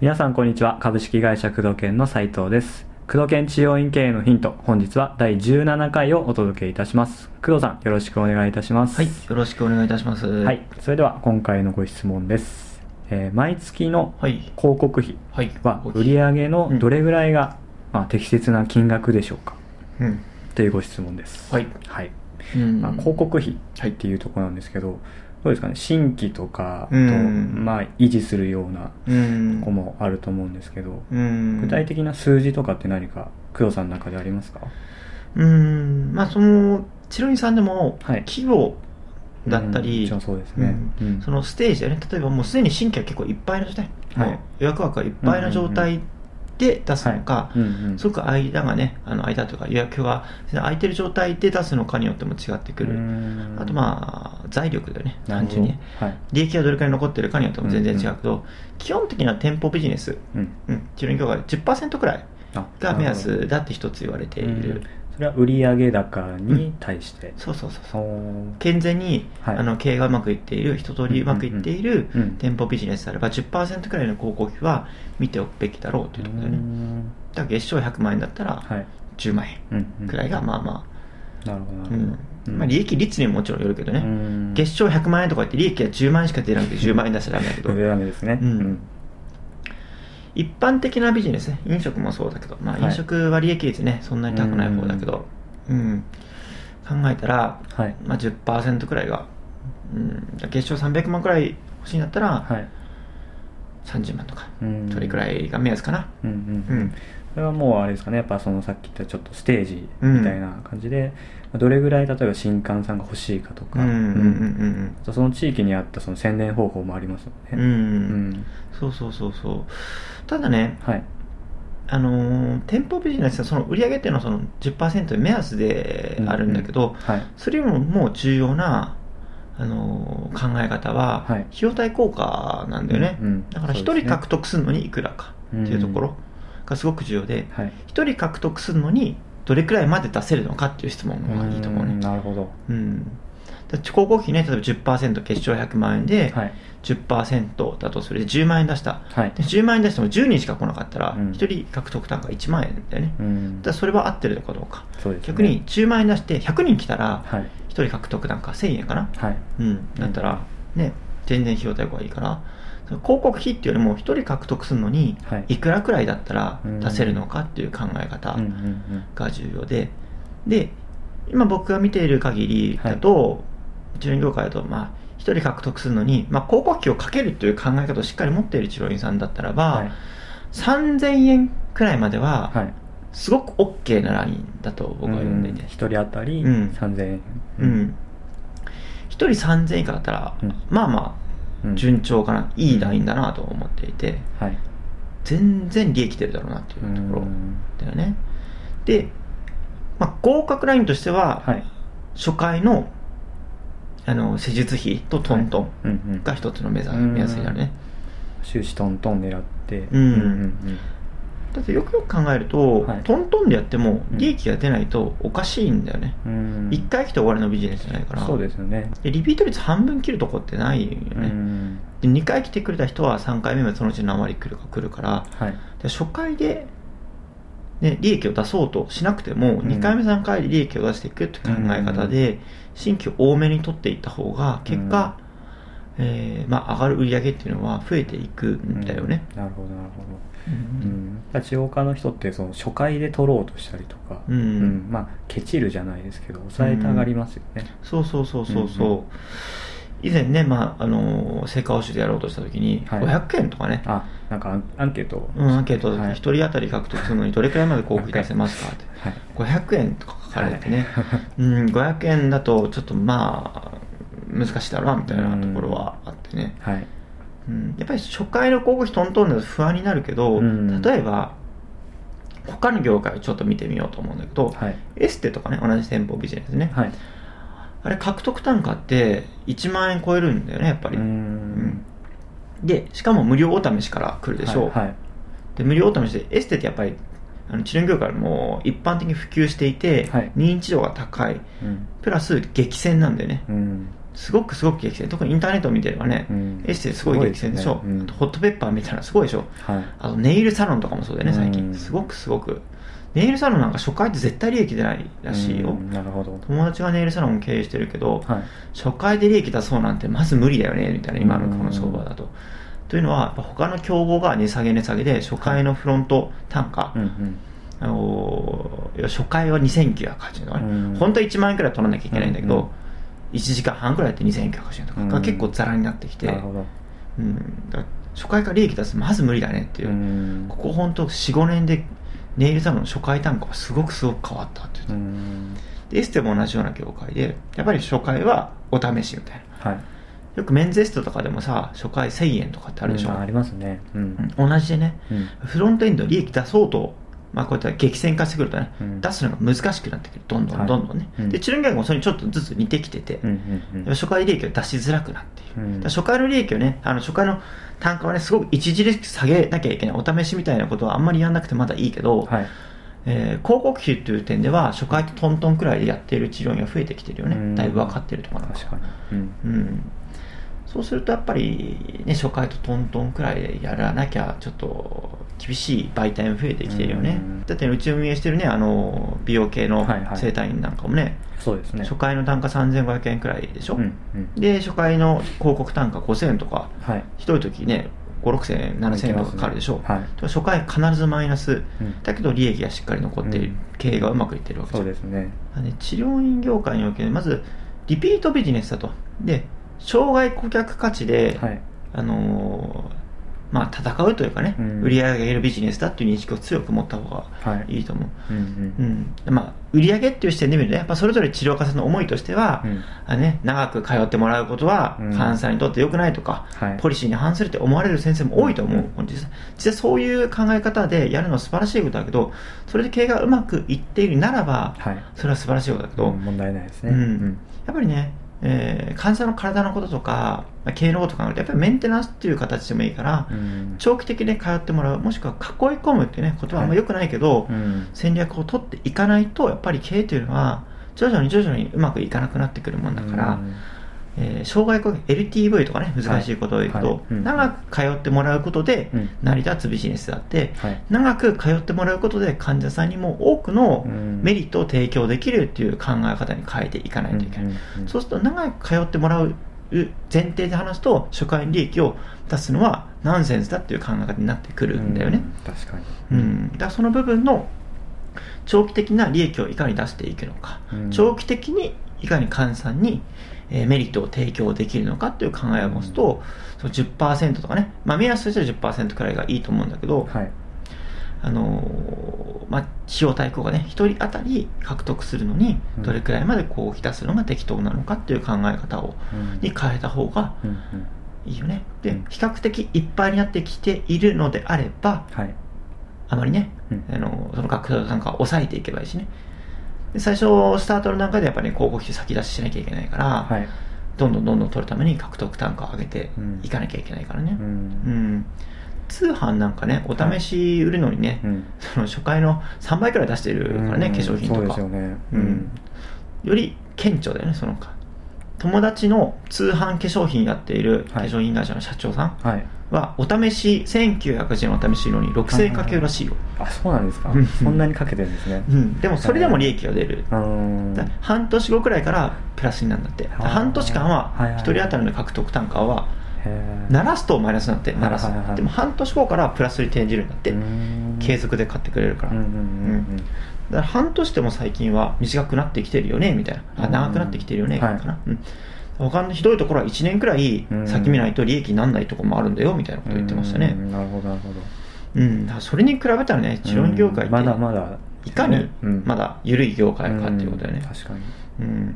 皆さんこんにちは。株式会社工藤研の斉藤です。工藤研治療院経営のヒント本日は第17回をお届けいたします。工藤さんよろしくお願いいたします。はい、よろしくお願いいたします。ははい、それでは今回のご質問です、えー毎月のはい。広告費は売上のどれぐらいが、まあ、適切な金額でしょうか？うん。というご質問です。はい。はい。うんまあ、広告費っていうところなんですけど、どうですかね？新規とかと、うん。まあ、維持するようなうん。とこもあると思うんですけど、うん。具体的な数字とかって何か工藤さんの中でありますか？うん。まあ、その、チロインさんでも、はい。規模だったうん。り、もちろんそうですね、うん。そのステージだよね。例えばもうすでに新規は結構いっぱいの状態。はい。予約枠がいっぱいの状態で出すのか、うんうん。すごく間がね、あの間というか予約が空いてる状態で出すのかによっても違ってくる。うん。あとまあ、財力だよね。単純にね。はい。利益がどれくらい残ってるかによっても全然違うけど、基本的には店舗ビジネス、うん。うん、業界10%くらいあが目安だって一つ言われていうん。る。それは売上高に対して、そうそうそうそう。おー。健全に、はい。あの経営がうまくいっている、一通りうまくいっているうんうん店舗ビジネスであれば10%くらいの広告費は見ておくべきだろうというところだよね。うん。だから月賞100万円だったらはい。10万円うんうんくらいがまあまなるほどなあ、るほど、うん。まあ、利益率にももちろんよるけどね、うん。月賞100万円とか言って利益が10万円しか出なくて10万円出しちゃダメだけど、ダメですね。うん一般的なビジネスね飲食もそうだけど、まあ、はい。飲食は利益率ねそんなに高くない方だけど、うん。考えたら、はい。まあ、10%くらいが、うん、月賞300万くらい欲しいんだったら、はい。30万とか、うん。それくらいが目安かな。うんうん。うん。それはもうあれですかねやっぱそのさっき言ったちょっとステージみたいな感じで、どれぐらい例えば新刊さんが欲しいかとか、その地域に合ったその宣伝方法もありますようんうん、ねうん。そうそうそうそうただねはい。あのー店舗ビジネスはその売り上げっていうのはその10%目安であるんだけど、はい。それよりももう重要な、あのー考え方は、はい。費用対効果なんだよね、うんうんだから1そうですね。人獲得するのにいくらかっていうところがすごく重要で、はい。1人獲得するのにどれくらいまで出せるのかっていう質問の方がいいと思うね。んなるほど。うんだ広告費ね例えば10%決勝100万円で、はい。10%だとそれで10万円出した。はい。で10万円出しても10人しか来なかったらうん。1人獲得単価1万円だよね、うん。だそれは合ってるのかどうか。そうですね。逆に10万円出して100人来たらはい。1人獲得単価1000円かな。はい。うん。だったらね全然費用対効果がいいから。広告費っていうよりも1人獲得するのにはい。いくらくらいだったらうん。出せるのかっていう考え方が重要で。で今僕が見ている限りだと、治療院業界だとまあ1人獲得するのに、まあ、広告費をかけるという考え方をしっかり持っている治療院さんだったらば、はい。3000円くらいまでははい。すごく OK なラインだと僕は読んでいて、うん。一人当たりうん。3000円。うん。1人3000円以下だったら、うんまあまあうん。順調かな、いいラインだなと思っていて。はい。全然利益出るだろうなっていうところだよね。で、まあ、合格ラインとしては、はい。初回のあの施術費とトントンが一つの目安になるね、終始トントン狙って。うん。うんだってよくよく考えると、はい。トントンでやってもうん。利益が出ないとおかしいんだよね、うん。うん一1回来て終わりのビジネスじゃないから。そうですよね。でリピート率半分切るとこってないよね、うんで2回来てくれた人は3回目もそのうち何割来るか来るから。はい。で初回で、ね、利益を出そうとしなくても、うん。2回目3回で利益を出していくって考え方で、新規を多めに取っていった方が結果、えーまあ、上がる売り上げっていうのは増えていくんだよね、うん。なるほどなるほど。うん。うん、やっぱ治療家の人ってその初回で取ろうとしたりとか、うん。まあケチるじゃないですけど抑えたがりますよね、そうそうそうそうそう、うんう以前ね、まああの成果報酬でやろうとした時に、はい。500円とかね、あなんかアンケートを。うん、アンケート。ではい。1人当たり獲得するのにどれくらいまで広告費出せますかって、はい。500円とか書かれてね、うん、500円だとちょっとまあ難しいだろうなみたいなところはあってね、はい。うん、やっぱり初回の広告費トントンだと不安になるけど、うん。例えば他の業界をちょっと見てみようと思うんだけど、はい。エステとかね同じ店舗ビジネスね、はい。あれ獲得単価って1万円超えるんだよねやっぱり、でしかも無料お試しから来るでしょ。う、はいはい。で無料お試しでエステってやっぱりあの治療業界も一般的に普及していて、はい。認知度が高い。うん。プラス激戦なんだよね。うんすごくすごく激戦。特にインターネットを見てればね、うん。エステすごい激戦でしょ。ね。うん。あとホットペッパーみたいなのすごいでしょ。はい。あとネイルサロンとかもそうだよね最近。うん。すごくすごく。ネイルサロンなんか初回って絶対利益出ないらしいよ、うん。なるほど。友達がネイルサロンを経営してるけど、はい。初回で利益出そうなんてまず無理だよねみたいな今のこの相場だと。というのは他の競合が値下げ値下げで初回のフロント単価、うんうん。あのー初回は2980円とかね、うん。本当は1万円くらい取らなきゃいけないんだけど、うんうん1時間半くらいやって2980円とかうん。が結構ザラになってきて、うん。初回から利益出すまず無理だねっていう、うん。ここ本当45年でネイルサロンの初回単価はすごくすごく変わったっていう。う、ん。でエステも同じような業界でやっぱり初回はお試しみたいな。はい。よくメンズエステとかでもさ初回1000円とかってあるでしょ、うんありますね。うん。うん。同じでね。うん。フロントエンド利益出そうと、まあ、こういった激戦化してくるとね、うん。出すのが難しくなってくる。どんどんどんどんね、はいうん。で治療業界もそれにちょっとずつ似てきてて、初回利益を出しづらくなっている、初回の利益をねあの初回の単価はねすごく著しく下げなきゃいけないお試しみたいなことはあんまりやらなくてまだいいけど、はい。えー広告費という点では初回とトントンくらいでやっている治療院が増えてきてるよね、うん。だいぶ分かってるところ確かに。うん。うん、そうするとやっぱり、ね、初回とトントンくらいでやらなきゃちょっと厳しい媒体も増えてきてるよね、うん。だってうち運営してるねあの美容系のはいはい。整体院なんかもね、そうですね。初回の単価3500円くらいでしょ、うんうん。で初回の広告単価5000円とかはい。ひどい時ね56000円7000円とかかかるでしょ、はい。初回必ずマイナス、うん。だけど利益がしっかり残って経営がうまくいってるわけですね。治療院業界におけるまずリピートビジネスだと。で障害顧客価値で、はい。あのーまあ、戦うというかね、うん。売り上げが上げるビジネスだっていう認識を強く持った方がはい。いいと思う、うんうん。まあ、売り上げっていう視点で見るとねやっぱそれぞれ治療家さんの思いとしては、うん。ね、長く通ってもらうことはうん。患者さんにとって良くないとか、はい。ポリシーに反するって思われる先生も多いと思う、うん。実際実際そういう考え方でやるのは素晴らしいことだけどそれで経営がうまくいっているならば、はい。それは素晴らしいことだけど、うん問題ないですね。うん。やっぱりね、えー患者の体のこととか、まあ経営のこととやっぱりメンテナンスっていう形でもいいから、うん。長期的に通ってもらうもしくは囲い込むっていうねことはあんま良くないけど、うん。戦略を取っていかないとやっぱり経営というのは徐々に徐々にうまくいかなくなってくるもんだから、うんえー障害顧客 LTV とかね難しいことを言うけど、はい。はい。うん。長く通ってもらうことでうん。成り立つビジネスであって、はい。長く通ってもらうことで患者さんにも多くのうん。メリットを提供できるっていう考え方に変えていかないといけない、そうすると長く通ってもらう前提で話すと初回に利益を出すのはナンセンスだっていう考え方になってくるんだよね、うん。確かに。うん、だからその部分の長期的な利益をいかに出していくのか、うん。長期的にいかに患者さんに、えーメリットを提供できるのかっていう考えを持つと、その10%とかね、まあ、目安としては10%くらいがいいと思うんだけど、はい。あのーまあ、費用対効果ね、1人当たり獲得するのにうん、どれくらいまでこう、出すのが適当なのかっていう考え方を、うん。に変えた方がうんうん。いいよね。でうん、比較的いっぱいになってきているのであれば、はい。あまりね、うん。あのその学生なんか抑えていけばいいしね。で最初、スタートの段階でやっぱり、ね、広告費先出ししなきゃいけないから、はい。どんどんどんどん取るために獲得単価を上げてうん。いかなきゃいけないからね。ううん。ん。通販なんかね、お試し売るのにね、うん。その初回の3倍くらい出してるからね、うん。化粧品とか。そうですよね。うん。より顕著だよね、そのか。友達の通販化粧品やっている化はい。粧品会社の社長さん。はいは、お試し、1980円のお試しのに6000円かけるらしいよ。あそうなんですか。うん。そんなにかけてるんですね。うん。でもそれでも利益が出る。半年後くらいからプラスになるんだって。半年間ははいはい1人当たりの獲得単価は、へー。鳴らすとマイナスになって、鳴らす。でも半年後からプラスに転じるんだって。継続で買ってくれるから。うんうん。うん。だから半年でも最近は短くなってきてるよねみたいな。あうん。長くなってきてるよね、はい。かな、うん、他のひどいところは1年くらいうん。先見ないと利益にならないところもあるんだよみたいなことを言ってましたね。うん。なるほどなるほど。うん、それに比べたらね治療院業界ってまだまだ。いかにうん。まだ緩い業界かっていうことだよね。ん、確かに。うん、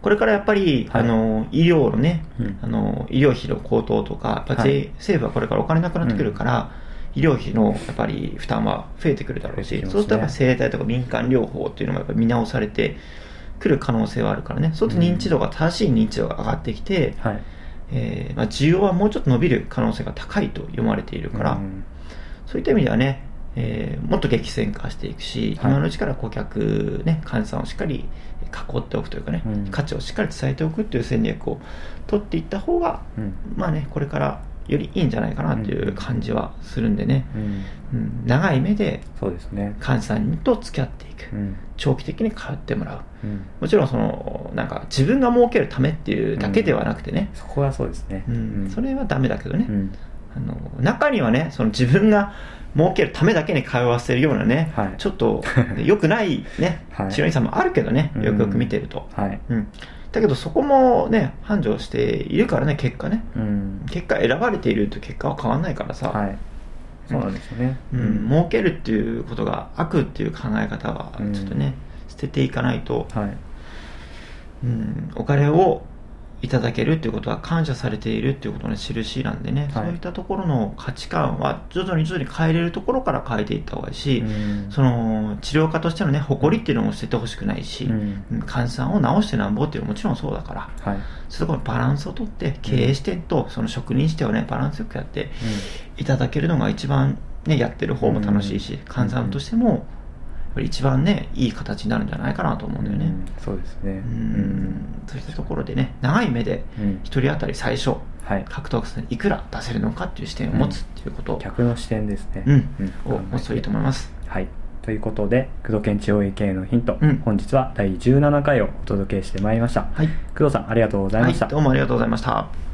これからやっぱり、はい。あの医療のね、うん。あの医療費の高騰とかやっぱ税、はい。政府はこれからお金なくなってくるから、医療費のやっぱり負担は増えてくるだろうし、ね。そうするとやっぱ生態とか民間療法っていうのもやっぱ見直されてくる可能性はあるからね、そうすると認知度が、正しい認知度が上がってきて、はい。えーまあ、需要はもうちょっと伸びる可能性が高いと読まれているから、うん。そういった意味ではね、えーもっと激戦化していくし、はい。今のうちから顧客、ね、患者さんをしっかり囲っておくというかね、うん。価値をしっかり伝えておくっていう戦略を取っていった方が、うん。まあね、これからよりいいんじゃないかなという感じはするんでね、うん。うん、長い目でそうですね。患者さんと付き合っていく、うん。長期的に通ってもらう。うん。もちろんそのなんか自分が儲けるためっていうだけではなくてね、そこはそうですね。うん。それはダメだけどね、うん。あの中にはねその自分が儲けるためだけに通わせるようなね、はい。ちょっと 良くないねはい。治療院さんもあるけどね、よくよく見てると、はい。うんだけどそこもね繁盛しているからね結果ね。うん。結果選ばれていると結果は変わんないからさ、はい。そうなんですよね。うん。儲けるっていうことが悪っていう考え方はうんちょっとね、捨てていかないと、はい。うん、お金をいただけるっていうことは感謝されているっていうことの印なんでね、はい。そういったところの価値観は徐々に徐々に変えれるところから変えていった方がいいし、うん。その治療家としてのね誇りっていうのも捨ててほしくないし、うん。うん患者さんを治してなんぼっていうのももちろんそうだからはい。そころのバランスをとって経営視点とその職人視点をねバランスよくやっていただけるのが一番ねやってる方も楽しいし、うん。患者さんとしてもやっぱり一番ねいい形になるんじゃないかなと思うんだよね。うんそうですね。うん。そういったところでね長い目でうん。一人当たり最初はい。獲得数にいくら出せるのかっていう視点を持つっていうこと。を、客の視点ですね。うん。うん。を持つといいと思います。はい。ということで、工藤県地方医系のヒント、うん。本日は第17回をお届けしてまいりました。はい、工藤さん、ありがとうございはい、ました。どうもありがとうございました。